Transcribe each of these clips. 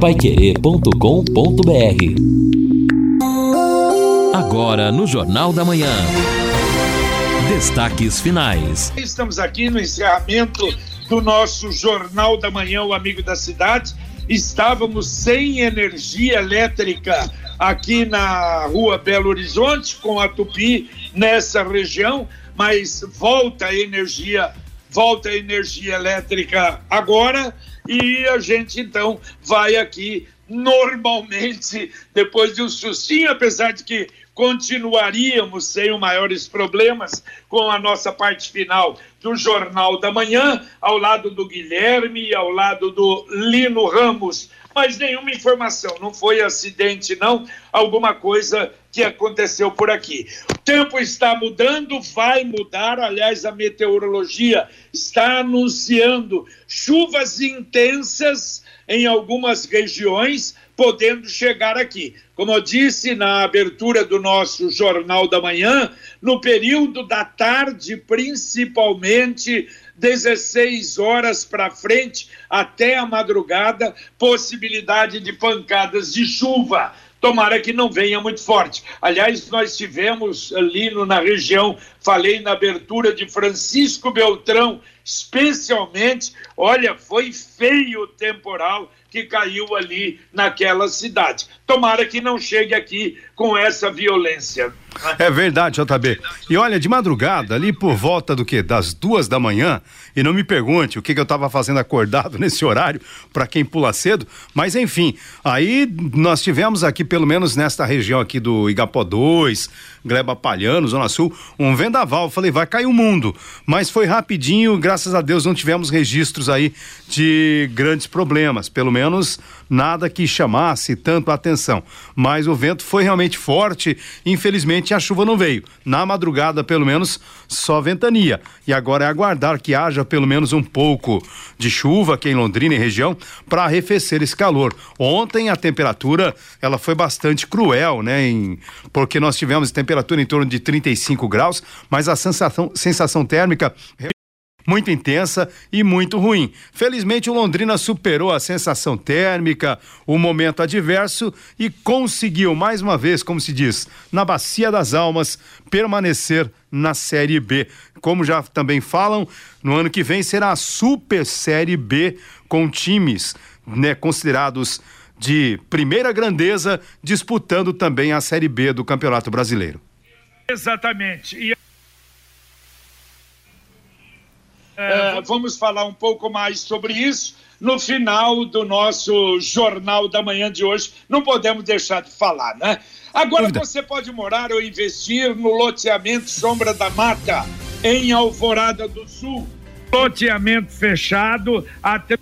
paiquerê.com.br Agora no Jornal da Manhã. Destaques finais. Estamos aqui no encerramento do nosso Jornal da Manhã, o Amigo da Cidade. Estávamos sem energia elétrica aqui na rua Belo Horizonte, com a Tupi, nessa região, mas volta a energia, volta a energia elétrica agora e a gente então vai aqui normalmente, depois de um sustinho, apesar de que continuaríamos sem maiores problemas com a nossa parte final do Jornal da Manhã, ao lado do Guilherme, ao lado do Lino Ramos. Mas nenhuma informação, não foi acidente, não, alguma coisa que aconteceu por aqui. O tempo está mudando, vai mudar. Aliás, a meteorologia está anunciando chuvas intensas em algumas regiões, podendo chegar aqui. Como eu disse na abertura do nosso Jornal da Manhã, no período da tarde, principalmente 16 horas para frente, até a madrugada, possibilidade de pancadas de chuva. Tomara que não venha muito forte. Aliás, nós tivemos ali no, na região, falei na abertura de Francisco Beltrão, especialmente, olha, foi feio o temporal que caiu ali naquela cidade. Tomara que não chegue aqui com essa violência. É verdade, JB. E olha, de madrugada, ali por volta do que? Das duas da manhã, e não me pergunte o que, que eu estava fazendo acordado nesse horário, para quem pula cedo, mas enfim, aí nós tivemos aqui, pelo menos nesta região aqui do Igapó 2, Gleba Palhano, Zona Sul, um vendaval. Falei, vai cair o mundo. Mas foi rapidinho, graças a Deus não tivemos registros aí de grandes problemas, pelo menos nada que chamasse tanto a atenção. Mas o vento foi realmente forte, infelizmente a chuva não veio. Na madrugada, pelo menos, só ventania. E agora é aguardar que haja pelo menos um pouco de chuva aqui em Londrina e região para arrefecer esse calor. Ontem a temperatura ela foi bastante cruel, né? Em, porque nós tivemos temperatura em torno de 35 graus, mas a sensação, sensação térmica muito intensa e muito ruim. Felizmente, o Londrina superou a sensação térmica, o momento adverso e conseguiu, mais uma vez, como se diz, na Bacia das Almas, permanecer na Série B. Como já também falam, no ano que vem será a Super Série B com times né, considerados de primeira grandeza disputando também a Série B do Campeonato Brasileiro. Exatamente. E É, vamos falar um pouco mais sobre isso no final do nosso Jornal da Manhã de hoje. Não podemos deixar de falar, né? Agora você pode morar ou investir no loteamento Sombra da Mata, em Alvorada do Sul. Loteamento fechado até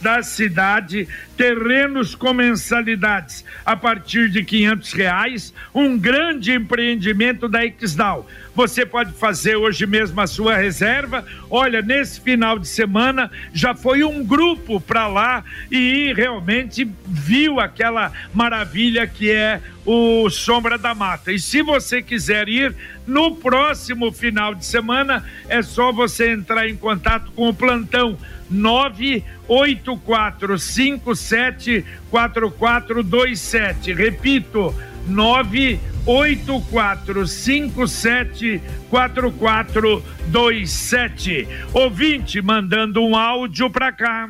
da cidade, terrenos com mensalidades a partir de quinhentos reais, um grande empreendimento da Exdal. Você pode fazer hoje mesmo a sua reserva. Olha, nesse final de semana já foi um grupo para lá e realmente viu aquela maravilha que é o Sombra da Mata. E se você quiser ir no próximo final de semana, é só você entrar em contato com o plantão 984574427. Repito, 984574427. Ouvinte mandando um áudio para cá.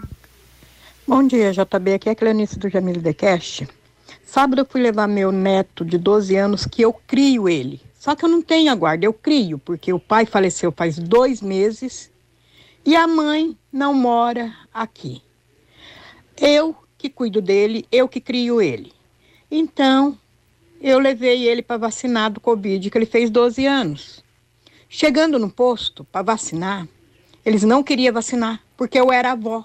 Bom dia, JB. Aqui é a Cleonice do Jamil Decast. Sábado eu fui levar meu neto de 12 anos, que eu crio ele. Só que eu não tenho a guarda, eu crio, porque o pai faleceu faz dois meses e a mãe não mora aqui. Eu que cuido dele, eu que crio ele. Então, eu levei ele para vacinar do Covid, que ele fez 12 anos. Chegando no posto para vacinar, eles não queriam vacinar, porque eu era avó.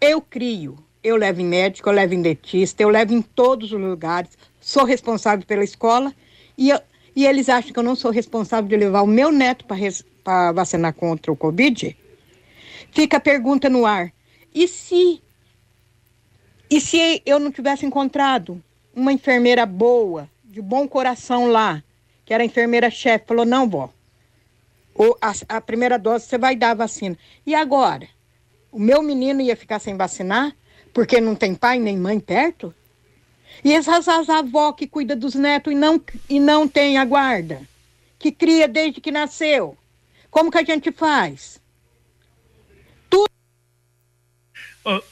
Eu crio, eu levo em médico, eu levo em dentista, eu levo em todos os lugares, sou responsável pela escola e, eu, e eles acham que eu não sou responsável de levar o meu neto para vacinar contra o Covid? Fica a pergunta no ar. E se e se eu não tivesse encontrado uma enfermeira boa, de bom coração lá, que era a enfermeira-chefe, falou: "Não, vó. Ou a, a primeira dose você vai dar a vacina". E agora? O meu menino ia ficar sem vacinar? Porque não tem pai nem mãe perto? E essas avós que cuida dos netos e não, e não tem a guarda? Que cria desde que nasceu? Como que a gente faz? Uh,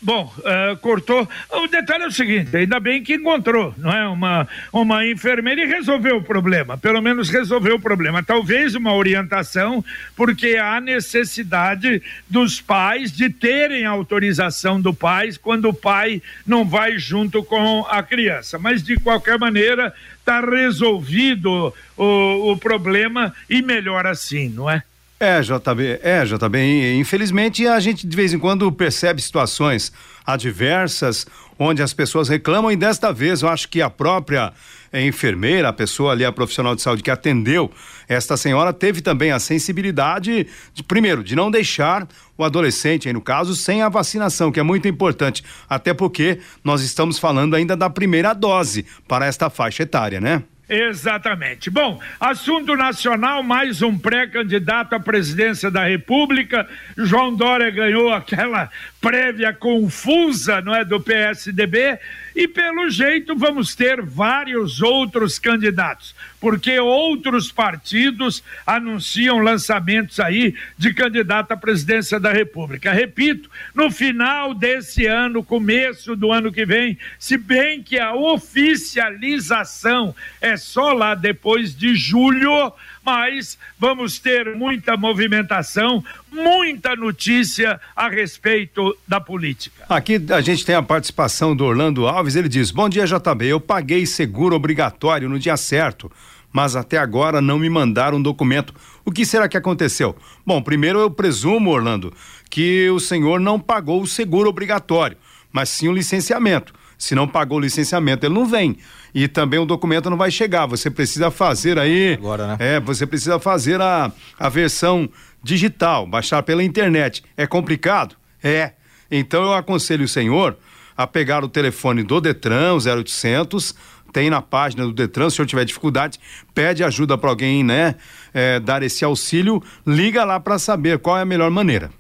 bom, uh, cortou. O detalhe é o seguinte: ainda bem que encontrou, não é? Uma, uma enfermeira e resolveu o problema. Pelo menos resolveu o problema. Talvez uma orientação, porque há necessidade dos pais de terem autorização do pai quando o pai não vai junto com a criança. Mas, de qualquer maneira, está resolvido o, o problema e melhor assim, não é? É, JB, é, JB, infelizmente a gente de vez em quando percebe situações adversas onde as pessoas reclamam e desta vez eu acho que a própria enfermeira, a pessoa ali, a profissional de saúde que atendeu esta senhora, teve também a sensibilidade, de, primeiro, de não deixar o adolescente, aí no caso, sem a vacinação, que é muito importante, até porque nós estamos falando ainda da primeira dose para esta faixa etária, né? Exatamente. Bom, assunto nacional, mais um pré-candidato à presidência da República. João Dória ganhou aquela prévia confusa, não é, do PSDB, e pelo jeito vamos ter vários outros candidatos, porque outros partidos anunciam lançamentos aí de candidato à presidência da República. Repito, no final desse ano, começo do ano que vem, se bem que a oficialização é só lá depois de julho, mas vamos ter muita movimentação, muita notícia a respeito da política. Aqui a gente tem a participação do Orlando Alves, ele diz: Bom dia, JB. Eu paguei seguro obrigatório no dia certo, mas até agora não me mandaram um documento. O que será que aconteceu? Bom, primeiro eu presumo, Orlando, que o senhor não pagou o seguro obrigatório, mas sim o licenciamento. Se não pagou o licenciamento, ele não vem e também o documento não vai chegar. Você precisa fazer aí. Agora, né? É, você precisa fazer a, a versão digital, baixar pela internet. É complicado? É. Então eu aconselho o senhor a pegar o telefone do Detran, 0800, tem na página do Detran, se o senhor tiver dificuldade, pede ajuda para alguém, né, é, dar esse auxílio, liga lá para saber qual é a melhor maneira.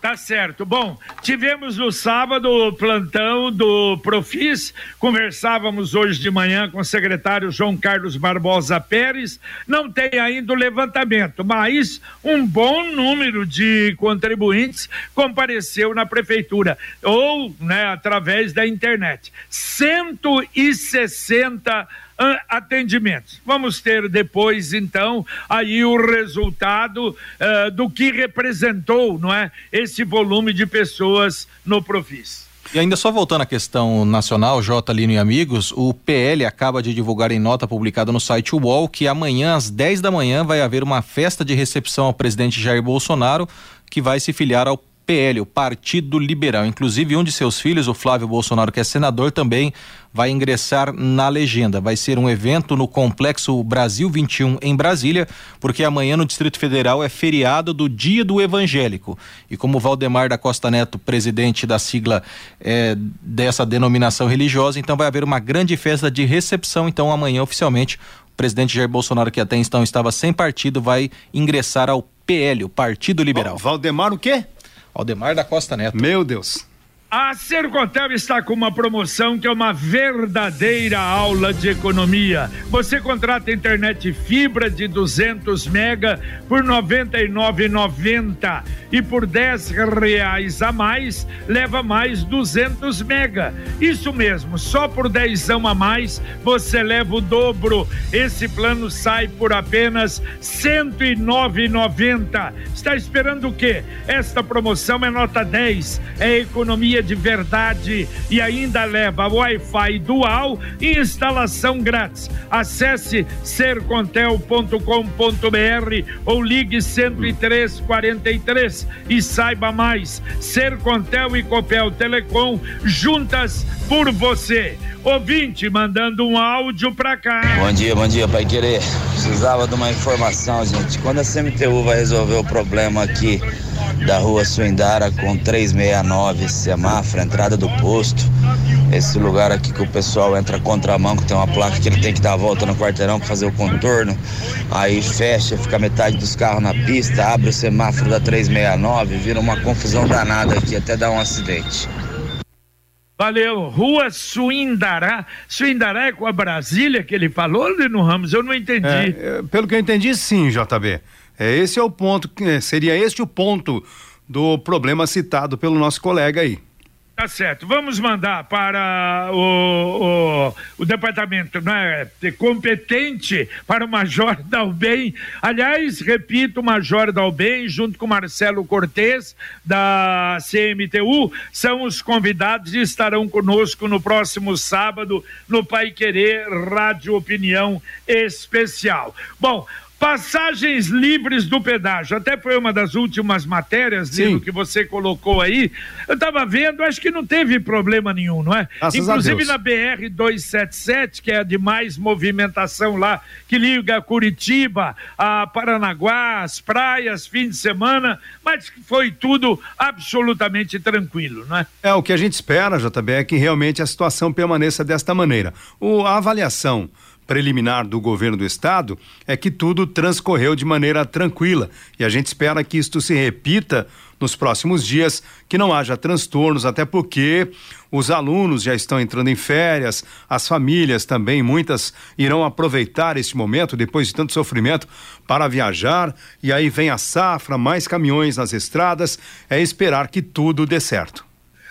Tá certo. Bom, tivemos no sábado o plantão do Profis, conversávamos hoje de manhã com o secretário João Carlos Barbosa Pérez. Não tem ainda o levantamento, mas um bom número de contribuintes compareceu na prefeitura ou, né, através da internet. 160 atendimentos. Vamos ter depois, então, aí o resultado uh, do que representou, não é, esse volume de pessoas no Profis. E ainda só voltando à questão nacional, J. Lino e amigos, o PL acaba de divulgar em nota publicada no site UOL que amanhã às 10 da manhã vai haver uma festa de recepção ao presidente Jair Bolsonaro, que vai se filiar ao PL, o Partido Liberal. Inclusive, um de seus filhos, o Flávio Bolsonaro, que é senador, também vai ingressar na legenda. Vai ser um evento no Complexo Brasil 21 em Brasília, porque amanhã no Distrito Federal é feriado do Dia do Evangélico. E como Valdemar da Costa Neto, presidente da sigla é, dessa denominação religiosa, então vai haver uma grande festa de recepção. Então, amanhã, oficialmente, o presidente Jair Bolsonaro, que até então estava sem partido, vai ingressar ao PL, o Partido Liberal. Valdemar o quê? Aldemar da Costa Neto. Meu Deus. A Sercontel está com uma promoção que é uma verdadeira aula de economia. Você contrata internet fibra de 200 mega por R$ 99,90 e por dez reais a mais leva mais 200 mega. Isso mesmo, só por dezão a mais você leva o dobro. Esse plano sai por apenas R$ 109,90. Está esperando o quê? Esta promoção é nota 10, é economia de verdade e ainda leva Wi-Fi dual e instalação grátis. Acesse sercontel.com.br ou ligue 10343 e saiba mais. Sercontel e Copel Telecom juntas por você. Ouvinte mandando um áudio pra cá. Bom dia, bom dia, Pai Querer. Precisava de uma informação, gente. Quando a CMTU vai resolver o problema aqui da rua Suindara com 369, semáforo, entrada do posto. Esse lugar aqui que o pessoal entra contramão, que tem uma placa que ele tem que dar a volta no quarteirão para fazer o contorno. Aí fecha, fica metade dos carros na pista, abre o semáforo da 369, vira uma confusão danada aqui, até dar um acidente. Valeu. Rua Suindará. Suindará é com a Brasília que ele falou, Lino Ramos? Eu não entendi. É, pelo que eu entendi, sim, JB. É, esse é o ponto, seria este o ponto do problema citado pelo nosso colega aí. Tá certo. Vamos mandar para o, o, o departamento né, competente para o Major Dalben. Aliás, repito, o Major Dalben, junto com Marcelo Cortes, da CMTU, são os convidados e estarão conosco no próximo sábado no Pai Querer Rádio Opinião Especial. Bom, Passagens livres do pedágio. Até foi uma das últimas matérias, Lino, que você colocou aí. Eu estava vendo, acho que não teve problema nenhum, não é? Graças Inclusive na BR 277, que é a de mais movimentação lá, que liga Curitiba, a Paranaguá, as praias, fim de semana, mas foi tudo absolutamente tranquilo, não é? É, o que a gente espera, JB, é que realmente a situação permaneça desta maneira. O, a avaliação preliminar do governo do estado é que tudo transcorreu de maneira tranquila. E a gente espera que isto se repita nos próximos dias, que não haja transtornos, até porque os alunos já estão entrando em férias, as famílias também, muitas irão aproveitar este momento, depois de tanto sofrimento, para viajar, e aí vem a safra, mais caminhões nas estradas, é esperar que tudo dê certo.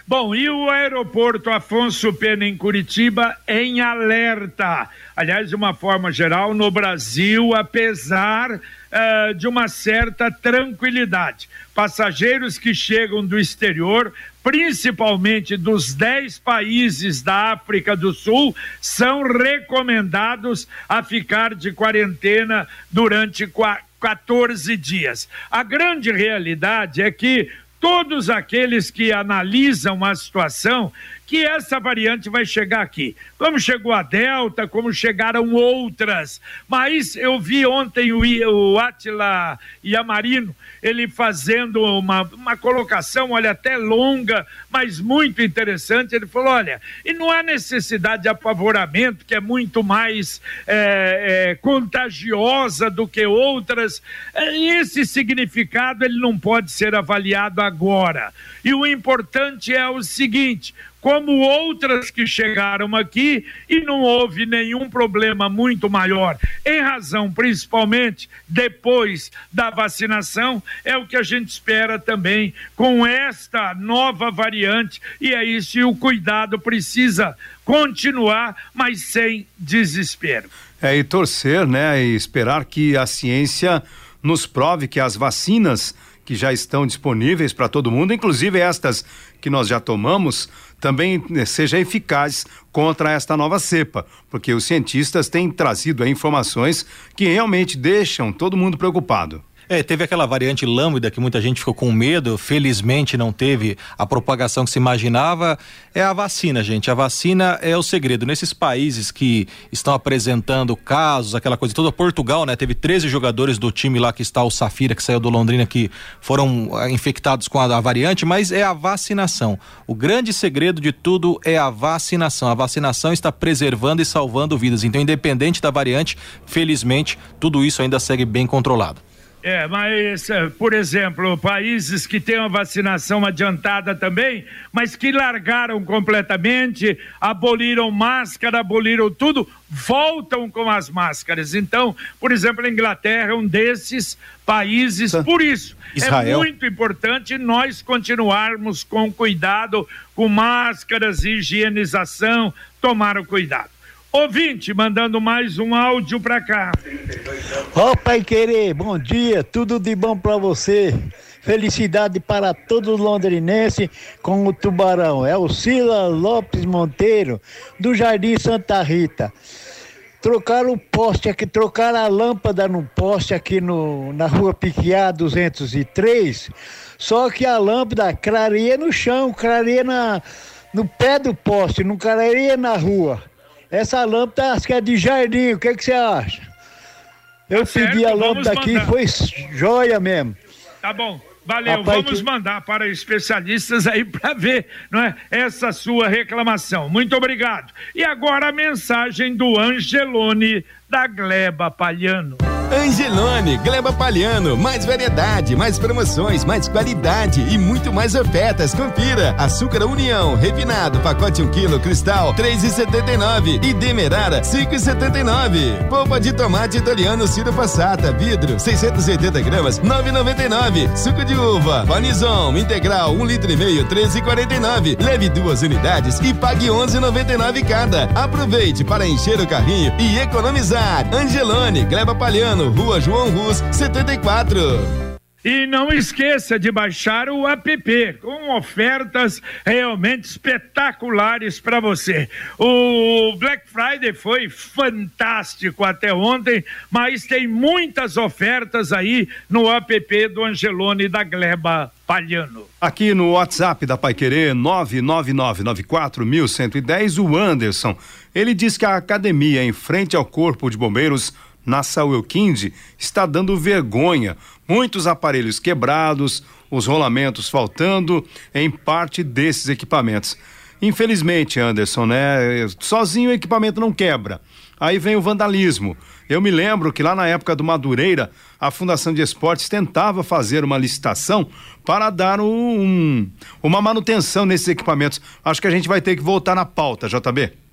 Bom, e o aeroporto Afonso Pena em Curitiba em alerta. Aliás, de uma forma geral, no Brasil, apesar uh, de uma certa tranquilidade. Passageiros que chegam do exterior, principalmente dos 10 países da África do Sul, são recomendados a ficar de quarentena durante 14 dias. A grande realidade é que todos aqueles que analisam a situação que essa variante vai chegar aqui. Como chegou a Delta, como chegaram outras. Mas eu vi ontem o, Atila Yamarino, ele fazendo uma, uma colocação, olha, até longa, mas muito interessante. Ele falou: olha, e não há necessidade de apavoramento, que é muito mais é, é, contagiosa do que outras. É, esse significado ele não pode ser avaliado agora. E o importante é o seguinte: como outras que chegaram aqui e não houve nenhum problema muito maior, em razão principalmente depois da vacinação, é o que a gente espera também com esta nova variante, e é isso, e o cuidado precisa continuar, mas sem desespero. É, e torcer, né, e esperar que a ciência nos prove que as vacinas que já estão disponíveis para todo mundo, inclusive estas que nós já tomamos, também eh, seja eficaz contra esta nova cepa, porque os cientistas têm trazido informações que realmente deixam todo mundo preocupado. É, teve aquela variante lambda que muita gente ficou com medo, felizmente não teve a propagação que se imaginava. É a vacina, gente. A vacina é o segredo. Nesses países que estão apresentando casos, aquela coisa toda, Portugal, né? Teve 13 jogadores do time lá que está o Safira, que saiu do Londrina, que foram ah, infectados com a, a variante, mas é a vacinação. O grande segredo de tudo é a vacinação. A vacinação está preservando e salvando vidas. Então, independente da variante, felizmente, tudo isso ainda segue bem controlado. É, mas, eh, por exemplo, países que têm a vacinação adiantada também, mas que largaram completamente, aboliram máscara, aboliram tudo, voltam com as máscaras. Então, por exemplo, a Inglaterra é um desses países, por isso é Israel. é muito importante nós continuarmos com cuidado, com máscaras, higienização, tomar o cuidado. Ouvinte, mandando mais um áudio para cá. Ó, oh, Pai Querer, bom dia, tudo de bom para você. Felicidade para todos londrinenses com o Tubarão. É o Sila Lopes Monteiro, do Jardim Santa Rita. Trocaram o poste aqui, trocaram a lâmpada no poste aqui no, na rua Piquiá 203, só que a lâmpada clareia no chão, clareia na, no pé do poste, não clareia na rua. Essa lâmpada acho que é de jardim, o que, que você acha? Eu tá pedi a lâmpada aqui e foi joia mesmo. Tá bom. Valeu, Rapaz, vamos que... mandar para especialistas aí para ver, não é? Essa sua reclamação. Muito obrigado. E agora a mensagem do Angelone da Gleba Palhano. Angelone, Gleba Palhano, mais variedade, mais promoções, mais qualidade e muito mais ofertas. Confira. Açúcar União, refinado, pacote 1 kg, cristal, 3,79 e demerara, 5,79. Polpa de tomate italiano Ciro Passata, vidro, 680 gramas, 9,99. Suco de uva, Panizon, integral, 1 um litro e meio, 13,49. Leve duas unidades e pague 11,99 cada. Aproveite para encher o carrinho e economizar. Angelone, Gleba Palhano, Rua João Rus, 74. E não esqueça de baixar o app com ofertas realmente espetaculares para você. O Black Friday foi fantástico até ontem, mas tem muitas ofertas aí no app do Angelone da Gleba Palhano. Aqui no WhatsApp da Pai Querer 99994110, o Anderson, ele diz que a academia em frente ao Corpo de Bombeiros na Sauelquinde está dando vergonha. Muitos aparelhos quebrados, os rolamentos faltando em parte desses equipamentos. Infelizmente, Anderson, né? Sozinho o equipamento não quebra. Aí vem o vandalismo. Eu me lembro que lá na época do Madureira, a Fundação de Esportes tentava fazer uma licitação para dar um, uma manutenção nesses equipamentos. Acho que a gente vai ter que voltar na pauta, JB.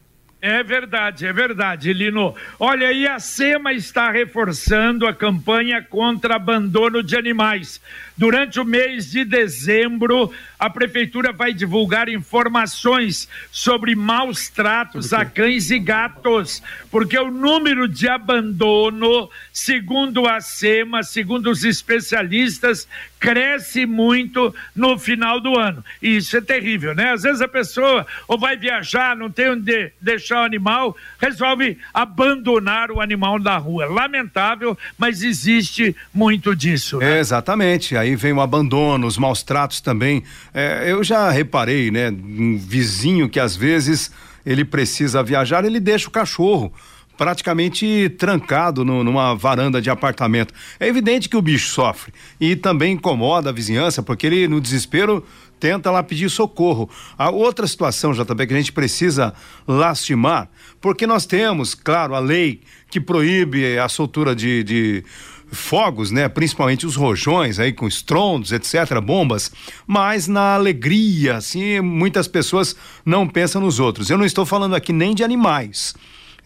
É verdade, é verdade, Lino. Olha, e a SEMA está reforçando a campanha contra abandono de animais. Durante o mês de dezembro, a prefeitura vai divulgar informações sobre maus tratos a cães e gatos, porque o número de abandono, segundo a SEMA, segundo os especialistas, cresce muito no final do ano. E isso é terrível, né? Às vezes a pessoa ou vai viajar, não tem onde deixar o animal, resolve abandonar o animal na rua. Lamentável, mas existe muito disso. Né? É, exatamente. Aí vem o abandono, os maus tratos também. É, eu já reparei, né? Um vizinho que às vezes ele precisa viajar, ele deixa o cachorro praticamente trancado no, numa varanda de apartamento. É evidente que o bicho sofre e também incomoda a vizinhança, porque ele, no desespero, tenta lá pedir socorro. A outra situação, JB, que a gente precisa lastimar, porque nós temos, claro, a lei que proíbe a soltura de, de fogos, né? Principalmente os rojões aí com estrondos, etc, bombas, mas na alegria, assim, muitas pessoas não pensam nos outros. Eu não estou falando aqui nem de animais.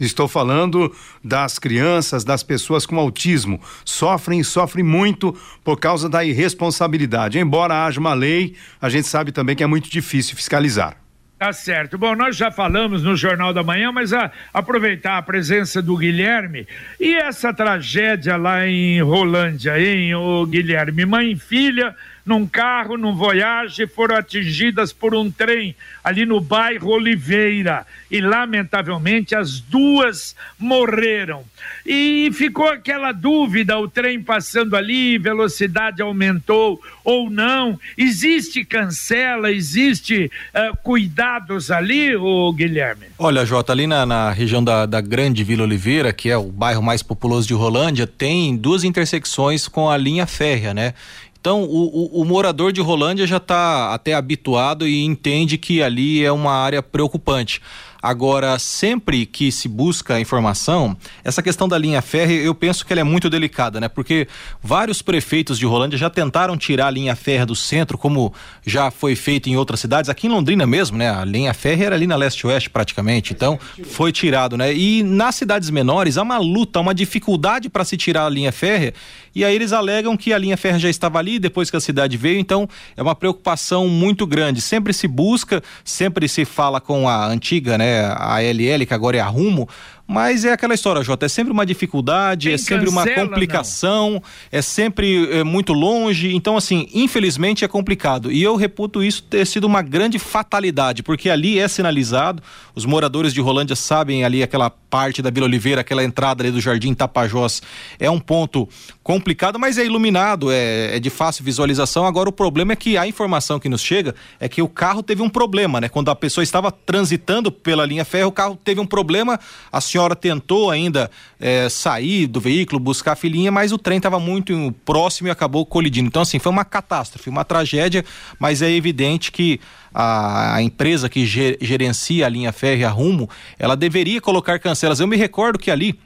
Estou falando das crianças, das pessoas com autismo. Sofrem e sofrem muito por causa da irresponsabilidade. Embora haja uma lei, a gente sabe também que é muito difícil fiscalizar. Tá certo. Bom, nós já falamos no Jornal da Manhã, mas a, aproveitar a presença do Guilherme e essa tragédia lá em Rolândia, hein, o Guilherme? Mãe e filha num carro, num Voyage, foram atingidas por um trem ali no bairro Oliveira e, lamentavelmente, as duas morreram. E ficou aquela dúvida: o trem passando ali, velocidade aumentou ou não? Existe cancela, existe uh, cuidados ali, o Guilherme? Olha, Jota, ali na, na região da, da Grande Vila Oliveira, que é o bairro mais populoso de Rolândia, tem duas intersecções com a linha férrea, né? Então, o, o, o, morador de Rolândia já está até habituado e entende que ali é uma área preocupante. Agora, sempre que se busca informação, essa questão da linha férrea, eu penso que ela é muito delicada, né? Porque vários prefeitos de Rolândia já tentaram tirar a linha férrea do centro, como já foi feito em outras cidades. Aqui em Londrina mesmo, né? A linha férrea era ali na leste-oeste praticamente. Então, foi tirado, né? E nas cidades menores há uma luta, uma dificuldade para se tirar a linha férrea. E aí eles alegam que a linha férrea já estava ali depois que a cidade veio. Então, é uma preocupação muito grande. Sempre se busca, sempre se fala com a antiga, né? A LL, que agora é a Rumo, mas é aquela história, Jota, é sempre uma dificuldade, Tem é sempre cancela, uma complicação, não. é sempre é, muito longe. Então, assim, infelizmente é complicado. E eu reputo isso ter sido uma grande fatalidade, porque ali é sinalizado, os moradores de Rolândia sabem ali aquela parte da Vila Oliveira, aquela entrada ali do Jardim Tapajós, é um ponto complicado, mas é iluminado, é, é de fácil visualização. Agora, o problema é que a informação que nos chega é que o carro teve um problema, né? Quando a pessoa estava transitando pela linha ferro, o carro teve um problema, a senhora senhora tentou ainda é, sair do veículo, buscar a filhinha, mas o trem estava muito próximo e acabou colidindo. Então, assim, foi uma catástrofe, uma tragédia, mas é evidente que a, empresa que gerencia a linha férrea Rumo, ela deveria colocar cancelas. Eu me recordo que ali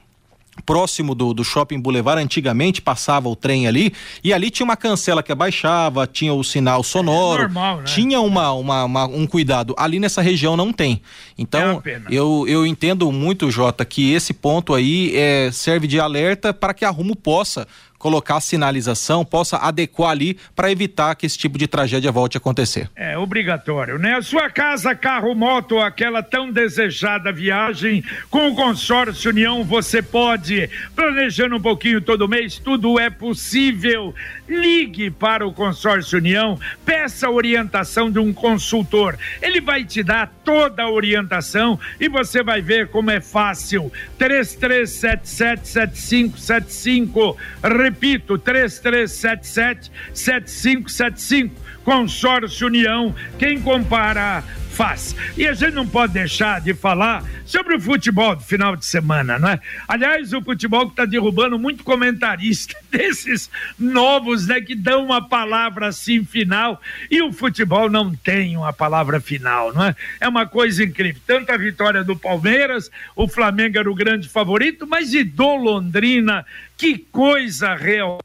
próximo do, do shopping Boulevard, antigamente passava o trem ali, e ali tinha uma cancela que abaixava, tinha o sinal sonoro, é normal, né? tinha uma, uma, uma, um cuidado. Ali nessa região não tem. Então, é eu, eu entendo muito, Jota, que esse ponto aí é, serve de alerta para que a Rumo possa colocar sinalização, possa adequar ali para evitar que esse tipo de tragédia volte a acontecer. É obrigatório, né? A sua casa, carro, moto, aquela tão desejada viagem com o consórcio União, você pode, planejando um pouquinho todo mês, tudo é possível. Ligue para o consórcio União, peça a orientação de um consultor. Ele vai te dar toda a orientação e você vai ver como é fácil. 33777575 Repito, 3377 7575. Consórcio União. Quem compara faz. E a gente não pode deixar de falar sobre o futebol do final de semana, não é? Aliás, o futebol que está derrubando muito comentarista desses novos, né, que dão uma palavra assim final e o futebol não tem uma palavra final, não é? É uma coisa incrível. Tanto a vitória do Palmeiras, o Flamengo era o grande favorito, mas e do Londrina, que coisa real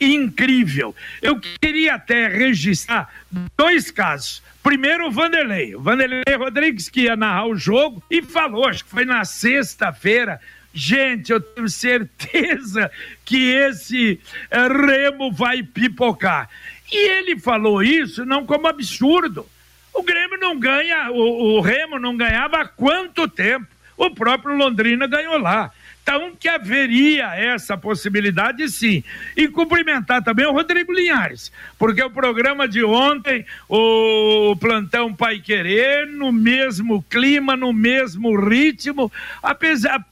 incrível. Eu queria até registrar dois casos. Primeiro, o Vanderlei. O Vanderlei Rodrigues, que ia narrar o jogo, e falou, acho que foi na sexta-feira. Gente, eu tenho certeza que esse eh, remo vai pipocar. E ele falou isso não como absurdo. O Grêmio não ganha, o, o Remo não ganhava há quanto tempo? O próprio Londrina ganhou lá. Então, que haveria essa possibilidade, sim. E cumprimentar também o Rodrigo Linhares, porque o programa de ontem, o plantão Pai Querer, no mesmo clima, no mesmo ritmo, apesar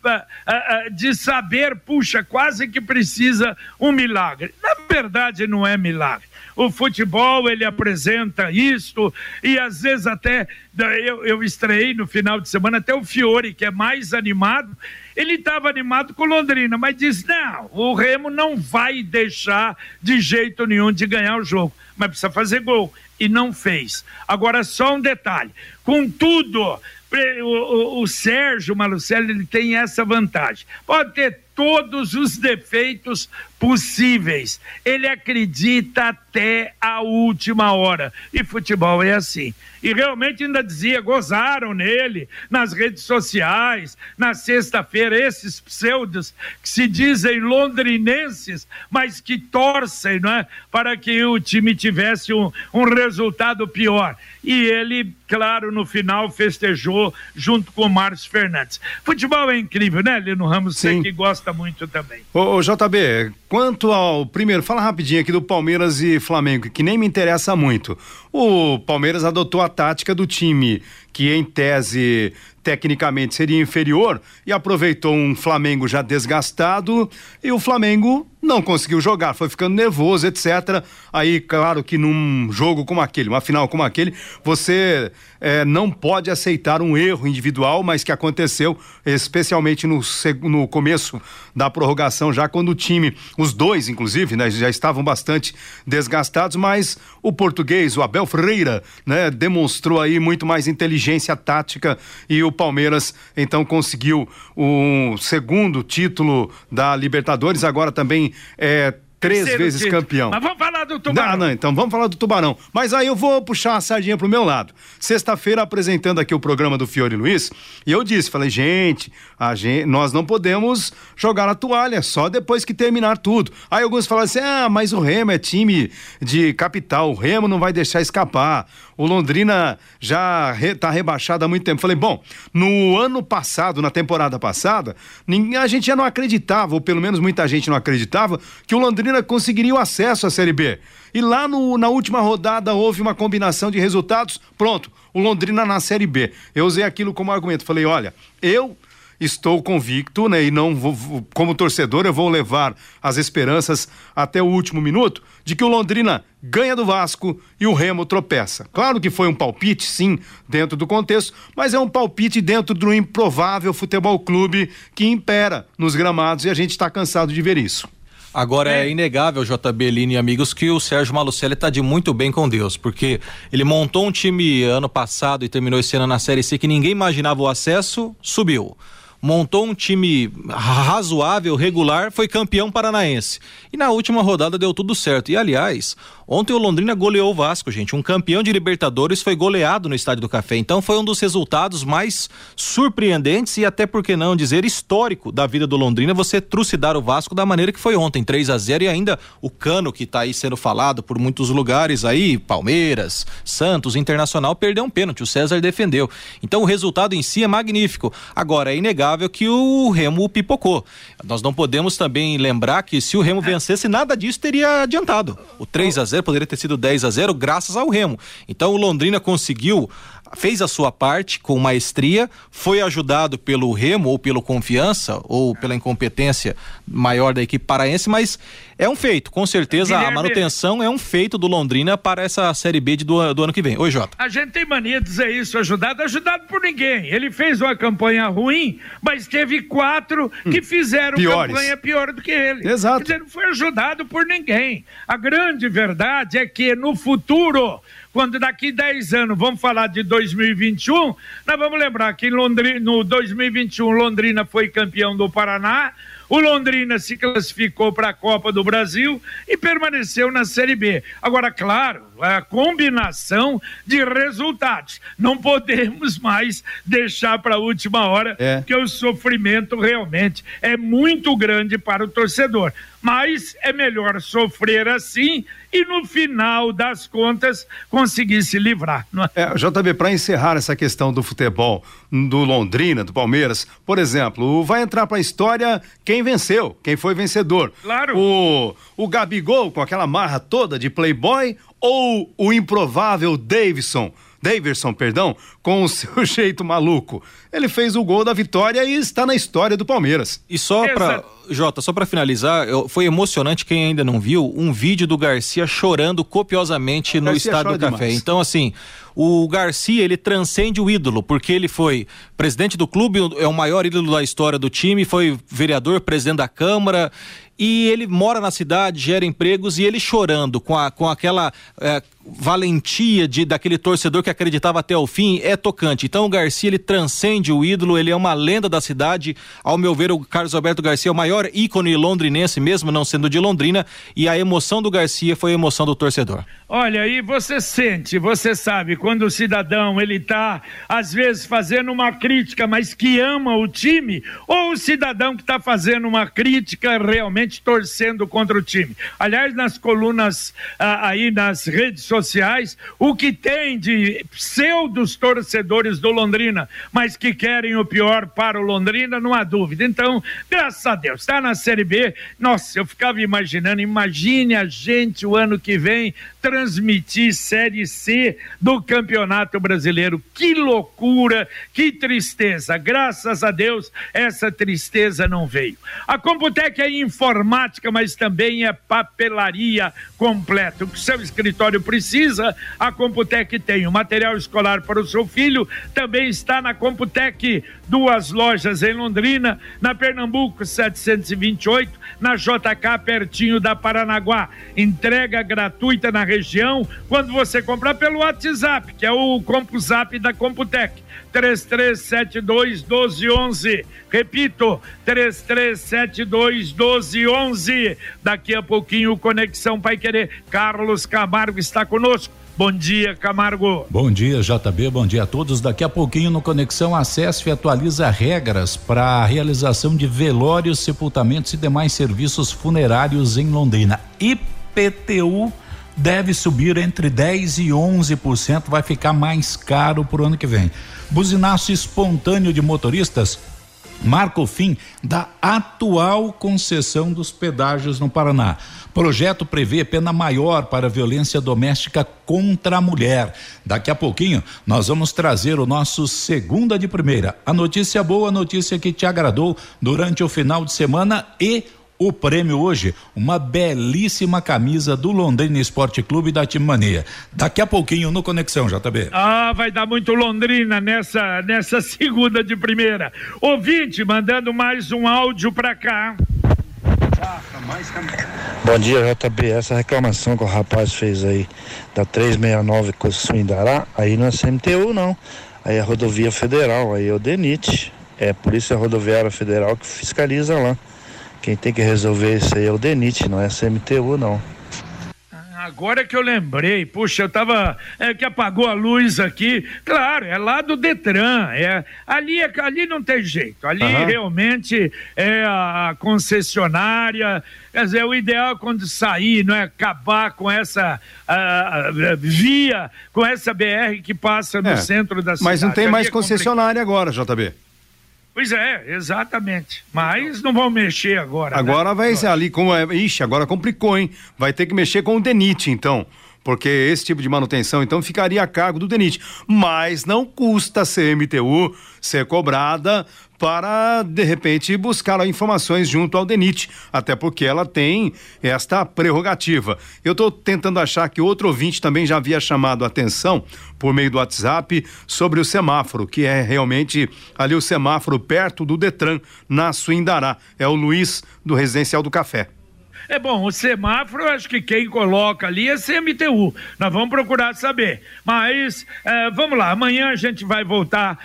de saber, puxa, quase que precisa um milagre. Na verdade, não é milagre o futebol ele apresenta isto e às vezes até eu, eu estreiei no final de semana até o Fiore que é mais animado ele estava animado com Londrina, mas disse: não, o Remo não vai deixar de jeito nenhum de ganhar o jogo, mas precisa fazer gol. E não fez. Agora, só um detalhe: contudo, o, o, o Sérgio Malucelli ele tem essa vantagem. Pode ter todos os defeitos possíveis. Ele acredita até a última hora. E futebol é assim. E realmente ainda dizia, gozaram nele nas redes sociais, na sexta-feira, esses pseudos que se dizem londrinenses, mas que torcem, não é? Para que o time tivesse um, um resultado pior. E ele, claro, no final festejou junto com o Márcio Fernandes. Futebol é incrível, né, Lino Ramos? Sim. Você que gosta muito também. Ô, ô JB, Quanto ao primeiro, fala rapidinho aqui do Palmeiras e Flamengo, que nem me interessa muito. O Palmeiras adotou a tática do time que em tese tecnicamente seria inferior e aproveitou um Flamengo já desgastado e o Flamengo não conseguiu jogar, foi ficando nervoso, etc. Aí, claro que num jogo como aquele, uma final como aquele, você é, não pode aceitar um erro individual, mas que aconteceu especialmente no, no começo da prorrogação, já quando o time, os dois, inclusive, né, já estavam bastante desgastados, mas o português, o Abel Ferreira, né, demonstrou aí muito mais inteligência tática e o Palmeiras então conseguiu o segundo título da Libertadores, agora também é três vezes título. campeão. Mas vamos falar do Tubarão. Não, não, então vamos falar do Tubarão. Mas aí eu vou puxar a sardinha pro meu lado. Sexta-feira apresentando aqui o programa do Fiore Luiz, e eu disse, falei, gente, a gente, nós não podemos jogar a toalha só depois que terminar tudo. Aí alguns falaram assim: "Ah, mas o Remo é time de capital, o Remo não vai deixar escapar. O Londrina já re, tá rebaixado há muito tempo". Falei: "Bom, no ano passado, na temporada passada, a gente já não acreditava, ou pelo menos muita gente não acreditava que o Londrina Londrina conseguiria o acesso à Série B. E lá no, na última rodada houve uma combinação de resultados. Pronto, o Londrina na Série B. Eu usei aquilo como argumento. Falei, olha, eu estou convicto, né, e não vou, como torcedor, eu vou levar as esperanças até o último minuto de que o Londrina ganha do Vasco e o Remo tropeça. Claro que foi um palpite, sim, dentro do contexto, mas é um palpite dentro do improvável futebol clube que impera nos gramados e a gente está cansado de ver isso. Agora é, é inegável, JB Lini e amigos, que o Sérgio Malucelli está de muito bem com Deus, porque ele montou um time ano passado e terminou esse ano na Série C que ninguém imaginava o acesso, subiu montou um time razoável, regular, foi campeão paranaense. E na última rodada deu tudo certo. E aliás, Ontem o Londrina goleou o Vasco, gente. Um campeão de Libertadores foi goleado no Estádio do Café. Então foi um dos resultados mais surpreendentes e até por que não dizer histórico da vida do Londrina você trucidar o Vasco da maneira que foi ontem, 3 a 0 e ainda o Cano que está aí sendo falado por muitos lugares aí, Palmeiras, Santos, Internacional perdeu um pênalti, o César defendeu. Então o resultado em si é magnífico. Agora é inegável que o Remo pipocou. Nós não podemos também lembrar que se o Remo vencesse nada disso teria adiantado. O 3 a 0 0, poderia ter sido 10 a 0 graças ao Remo. Então o Londrina conseguiu fez a sua parte com maestria, foi ajudado pelo Remo ou pelo Confiança ou pela incompetência maior da equipe paraense, mas é um feito, com certeza Guilherme, a manutenção é um feito do Londrina para essa Série B de, do, do, ano que vem. Oi, Jota. A gente tem mania de dizer isso, ajudado, ajudado por ninguém. Ele fez uma campanha ruim, mas teve quatro hum, que fizeram Piores. campanha pior do que ele. Exato. Quer dizer, não foi ajudado por ninguém. A grande verdade é que no futuro quando daqui 10 anos vamos falar de 2021, nós vamos lembrar que Londrina, no 2021 Londrina foi campeão do Paraná, o Londrina se classificou para a Copa do Brasil e permaneceu na Série B. Agora, claro, a combinação de resultados. Não podemos mais deixar para a última hora, é. que o sofrimento realmente é muito grande para o torcedor. Mas é melhor sofrer assim e no final das contas conseguir se livrar. É? É, JB, para encerrar essa questão do futebol do Londrina, do Palmeiras, por exemplo, vai entrar para a história quem venceu, quem foi vencedor. Claro. O, o Gabigol com aquela marra toda de playboy ou o improvável Davidson, Davidson, perdão, com o seu jeito maluco. Ele fez o gol da vitória e está na história do Palmeiras. E só para Jota, só para finalizar, eu, foi emocionante quem ainda não viu um vídeo do Garcia chorando copiosamente no estádio do Café. Demais. Então assim, o Garcia ele transcende o ídolo porque ele foi presidente do clube, é o maior ídolo da história do time, foi vereador, presidente da Câmara e ele mora na cidade, gera empregos e ele chorando com, a, com aquela é, valentia de daquele torcedor que acreditava até o fim é tocante. Então o Garcia ele transcende o ídolo, ele é uma lenda da cidade. Ao meu ver, o Carlos Alberto Garcia é o maior ícone londrinense, mesmo não sendo de Londrina, e a emoção do Garcia foi a emoção do torcedor. Olha, e você sente, você sabe, quando o cidadão ele tá às vezes fazendo uma crítica, mas que ama o time, ou o cidadão que está fazendo uma crítica realmente torcendo contra o time. Aliás, nas colunas ah, aí nas redes sociais sociais o que tem de pseudos torcedores do Londrina, mas que querem o pior para o Londrina, não há dúvida. Então, graças a Deus, está na Série B. Nossa, eu ficava imaginando, imagine a gente o ano que vem transmitir Série C do Campeonato Brasileiro. Que loucura, que tristeza. Graças a Deus, essa tristeza não veio. A Computec é informática, mas também é papelaria completa. O que seu escritório precisa a Computec tem. O material escolar para o seu filho também está na Computec. Duas lojas em Londrina, na Pernambuco 728, na JK, pertinho da Paranaguá. Entrega gratuita na região quando você comprar pelo WhatsApp, que é o CompuZap da Computec. 3372 1211. Repito, 3372 1211. Daqui a pouquinho, Conexão Pai Querer. Carlos Camargo está conosco. Bom dia, Camargo. Bom dia, JB. Bom dia a todos. Daqui a pouquinho no Conexão Acesso e atualiza regras para a realização de velórios, sepultamentos e demais serviços funerários em Londrina. IPTU deve subir entre 10 e 11%, vai ficar mais caro para o ano que vem. Buzinaço espontâneo de motoristas marca o fim da atual concessão dos pedágios no Paraná. Projeto prevê pena maior para violência doméstica contra a mulher. Daqui a pouquinho nós vamos trazer o nosso segunda de primeira. A notícia boa, a notícia que te agradou durante o final de semana e o prêmio hoje, uma belíssima camisa do Londrina Esporte Clube da Time Mania. Daqui a pouquinho no Conexão, JB. Ah, vai dar muito Londrina nessa, nessa segunda de primeira. Ouvinte, mandando mais um áudio pra cá. Bom dia, JB. Essa reclamação que o rapaz fez aí da 369 com o Suindará, aí não é CMTU, não. Aí é rodovia federal, aí é o DENIT. É a Polícia Rodoviária Federal que fiscaliza lá. Quem tem que resolver isso aí é o DENIT, não é a CMTU, não. Agora que eu lembrei, puxa, eu tava. É que apagou a luz aqui. Claro, é lá do Detran. É, ali, é, ali não tem jeito. Ali uhum. realmente é a concessionária. Quer dizer, o ideal é quando sair, não é acabar com essa uh, via, com essa BR que passa no é, centro da cidade. Mas não tem mais é concessionária agora, JB. Pois é, exatamente. Mas não vão mexer agora. Agora né? vai ser ali com. É, ixi, agora complicou, hein? Vai ter que mexer com o DENIT, então. Porque esse tipo de manutenção, então, ficaria a cargo do DENIT. Mas não custa a CMTU ser cobrada para, de repente, buscar informações junto ao DENIT, até porque ela tem esta prerrogativa. Eu estou tentando achar que outro ouvinte também já havia chamado a atenção por meio do WhatsApp sobre o semáforo, que é realmente ali o semáforo perto do Detran, na Suindará. É o Luiz do Residencial do Café. É bom, o semáforo, acho que quem coloca ali é CMTU. Nós vamos procurar saber. Mas é, vamos lá, amanhã a gente vai voltar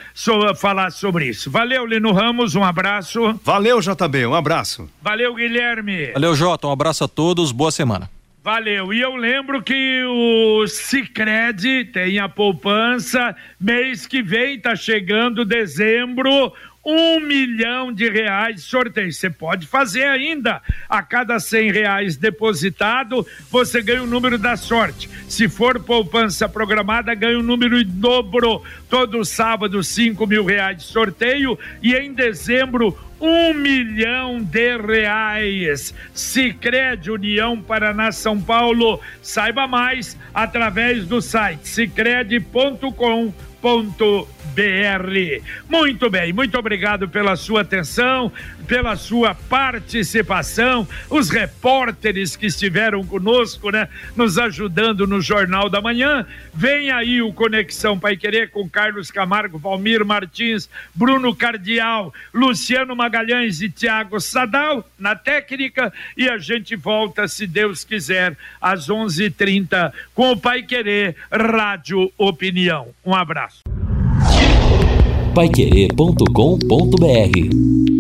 a falar sobre isso. Valeu, Lino Ramos, um abraço. Valeu, JB, um abraço. Valeu, Guilherme. Valeu, Jota, um abraço a todos, boa semana. Valeu. E eu lembro que o Cicred tem a poupança, mês que vem, tá chegando dezembro, um milhão de reais sorteio. Você pode fazer ainda. A cada cem reais depositado, você ganha o número da sorte. Se for poupança programada, ganha o número em dobro. Todo sábado, cinco mil reais de sorteio. E em dezembro, um milhão de reais. Sicredi União Paraná São Paulo. Saiba mais através do site sicredi.com.br br. Muito bem, muito obrigado pela sua atenção, pela sua participação, os repórteres que estiveram conosco, né, nos ajudando no Jornal da Manhã. Vem aí o Conexão Pai Querer com Carlos Camargo, Valmir Martins, Bruno Cardial, Luciano Magalhães e Tiago Sadal na técnica e a gente volta, se Deus quiser, às 11:30 com o Pai Querer Rádio Opinião. Um abraço paiquerê.com.br